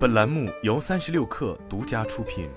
本栏目由三十六氪独家出品。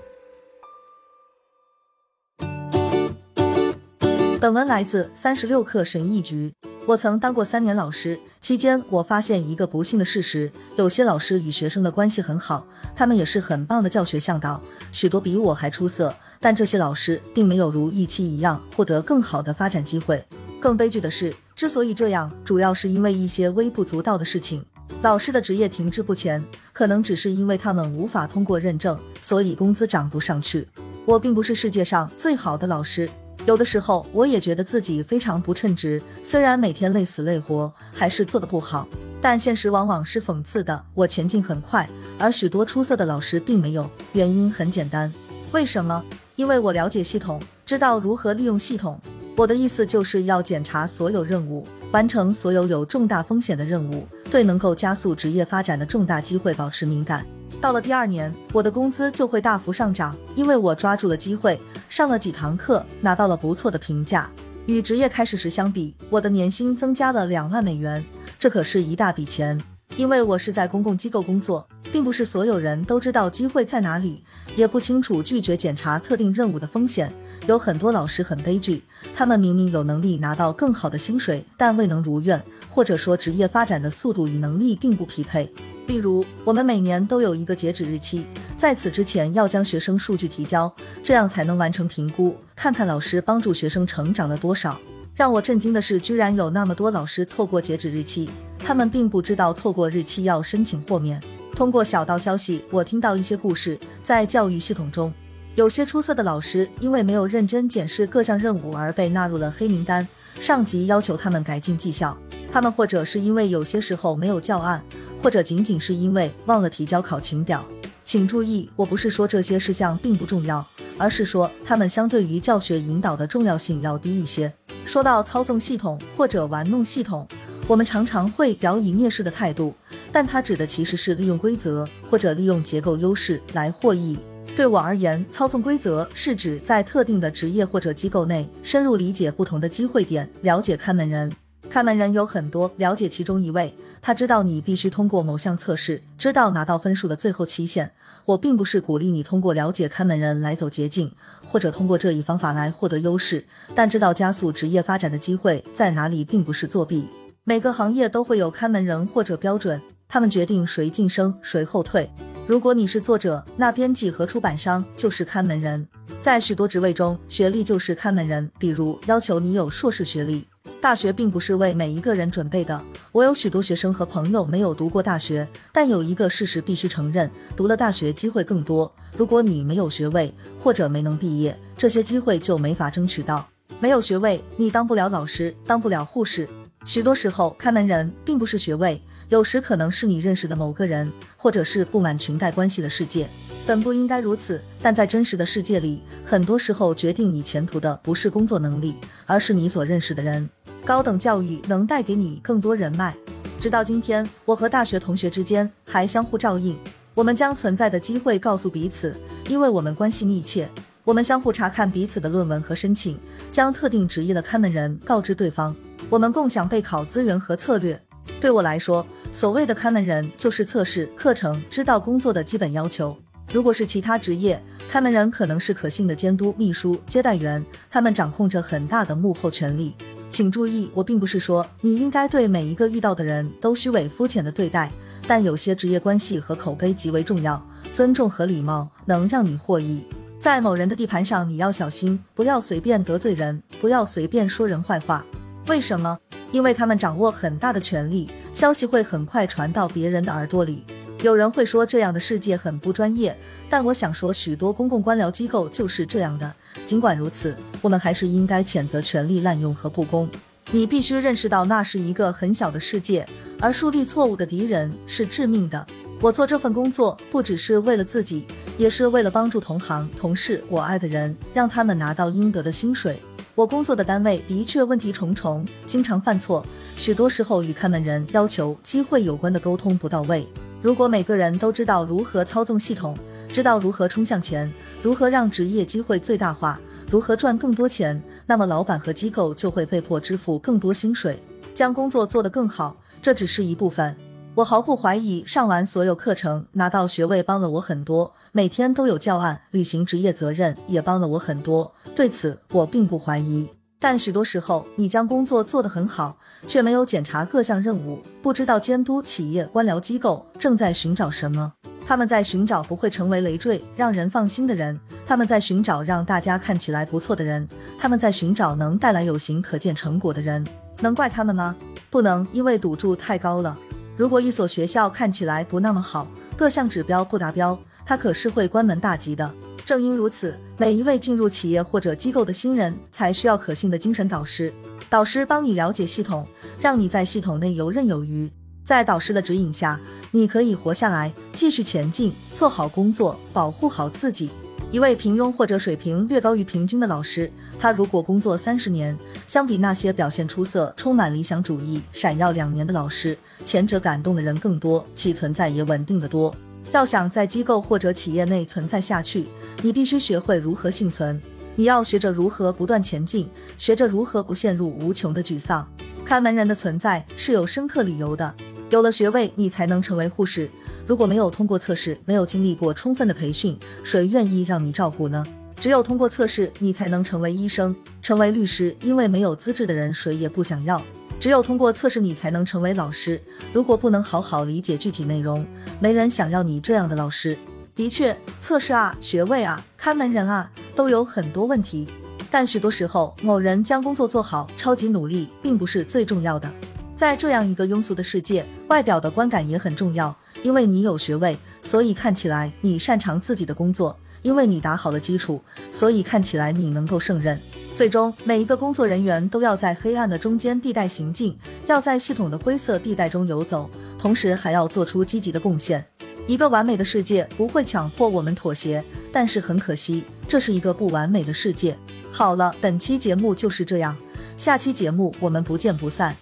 本文来自三十六氪神译局。我曾当过三年老师，期间我发现一个不幸的事实：有些老师与学生的关系很好，他们也是很棒的教学向导，许多比我还出色。但这些老师并没有如预期一样获得更好的发展机会。更悲剧的是，之所以这样，主要是因为一些微不足道的事情。老师的职业停滞不前，可能只是因为他们无法通过认证，所以工资涨不上去。我并不是世界上最好的老师，有的时候我也觉得自己非常不称职。虽然每天累死累活，还是做得不好，但现实往往是讽刺的。我前进很快，而许多出色的老师并没有。原因很简单，为什么？因为我了解系统，知道如何利用系统。我的意思就是要检查所有任务，完成所有有重大风险的任务，对能够加速职业发展的重大机会保持敏感。到了第二年，我的工资就会大幅上涨，因为我抓住了机会，上了几堂课，拿到了不错的评价。与职业开始时相比，我的年薪增加了两万美元，这可是一大笔钱。因为我是在公共机构工作，并不是所有人都知道机会在哪里，也不清楚拒绝检查特定任务的风险。有很多老师很悲剧，他们明明有能力拿到更好的薪水，但未能如愿，或者说职业发展的速度与能力并不匹配。例如，我们每年都有一个截止日期，在此之前要将学生数据提交，这样才能完成评估，看看老师帮助学生成长了多少。让我震惊的是，居然有那么多老师错过截止日期，他们并不知道错过日期要申请豁免。通过小道消息，我听到一些故事，在教育系统中。有些出色的老师因为没有认真检视各项任务而被纳入了黑名单，上级要求他们改进绩效。他们或者是因为有些时候没有教案，或者仅仅是因为忘了提交考勤表。请注意，我不是说这些事项并不重要，而是说他们相对于教学引导的重要性要低一些。说到操纵系统或者玩弄系统，我们常常会表以蔑视的态度，但它指的其实是利用规则或者利用结构优势来获益。对我而言，操纵规则是指在特定的职业或者机构内深入理解不同的机会点，了解看门人。看门人有很多，了解其中一位，他知道你必须通过某项测试，知道拿到分数的最后期限。我并不是鼓励你通过了解看门人来走捷径，或者通过这一方法来获得优势，但知道加速职业发展的机会在哪里，并不是作弊。每个行业都会有看门人或者标准，他们决定谁晋升，谁后退。如果你是作者，那编辑和出版商就是看门人。在许多职位中，学历就是看门人。比如要求你有硕士学历，大学并不是为每一个人准备的。我有许多学生和朋友没有读过大学，但有一个事实必须承认：读了大学机会更多。如果你没有学位或者没能毕业，这些机会就没法争取到。没有学位，你当不了老师，当不了护士。许多时候，看门人并不是学位。有时可能是你认识的某个人，或者是布满裙带关系的世界，本不应该如此。但在真实的世界里，很多时候决定你前途的不是工作能力，而是你所认识的人。高等教育能带给你更多人脉。直到今天，我和大学同学之间还相互照应，我们将存在的机会告诉彼此，因为我们关系密切。我们相互查看彼此的论文和申请，将特定职业的看门人告知对方。我们共享备考资源和策略。对我来说，所谓的看门人就是测试课程、知道工作的基本要求。如果是其他职业，看门人可能是可信的监督、秘书、接待员，他们掌控着很大的幕后权力。请注意，我并不是说你应该对每一个遇到的人都虚伪肤浅的对待，但有些职业关系和口碑极为重要，尊重和礼貌能让你获益。在某人的地盘上，你要小心，不要随便得罪人，不要随便说人坏话。为什么？因为他们掌握很大的权力，消息会很快传到别人的耳朵里。有人会说这样的世界很不专业，但我想说，许多公共官僚机构就是这样的。尽管如此，我们还是应该谴责权力滥用和不公。你必须认识到，那是一个很小的世界，而树立错误的敌人是致命的。我做这份工作不只是为了自己，也是为了帮助同行、同事、我爱的人，让他们拿到应得的薪水。我工作的单位的确问题重重，经常犯错，许多时候与看门人要求机会有关的沟通不到位。如果每个人都知道如何操纵系统，知道如何冲向前，如何让职业机会最大化，如何赚更多钱，那么老板和机构就会被迫支付更多薪水，将工作做得更好。这只是一部分。我毫不怀疑，上完所有课程拿到学位帮了我很多，每天都有教案，履行职业责任也帮了我很多，对此我并不怀疑。但许多时候，你将工作做得很好，却没有检查各项任务，不知道监督企业官僚机构正在寻找什么。他们在寻找不会成为累赘、让人放心的人；他们在寻找让大家看起来不错的人；他们在寻找能带来有形可见成果的人。能怪他们吗？不能，因为赌注太高了。如果一所学校看起来不那么好，各项指标不达标，它可是会关门大吉的。正因如此，每一位进入企业或者机构的新人才需要可信的精神导师。导师帮你了解系统，让你在系统内游刃有余。在导师的指引下，你可以活下来，继续前进，做好工作，保护好自己。一位平庸或者水平略高于平均的老师，他如果工作三十年，相比那些表现出色、充满理想主义、闪耀两年的老师，前者感动的人更多，其存在也稳定的多。要想在机构或者企业内存在下去，你必须学会如何幸存。你要学着如何不断前进，学着如何不陷入无穷的沮丧。看门人的存在是有深刻理由的。有了学位，你才能成为护士。如果没有通过测试，没有经历过充分的培训，谁愿意让你照顾呢？只有通过测试，你才能成为医生，成为律师。因为没有资质的人，谁也不想要。只有通过测试，你才能成为老师。如果不能好好理解具体内容，没人想要你这样的老师。的确，测试啊，学位啊，看门人啊，都有很多问题。但许多时候，某人将工作做好，超级努力，并不是最重要的。在这样一个庸俗的世界，外表的观感也很重要。因为你有学位，所以看起来你擅长自己的工作；因为你打好了基础，所以看起来你能够胜任。最终，每一个工作人员都要在黑暗的中间地带行进，要在系统的灰色地带中游走，同时还要做出积极的贡献。一个完美的世界不会强迫我们妥协，但是很可惜，这是一个不完美的世界。好了，本期节目就是这样，下期节目我们不见不散。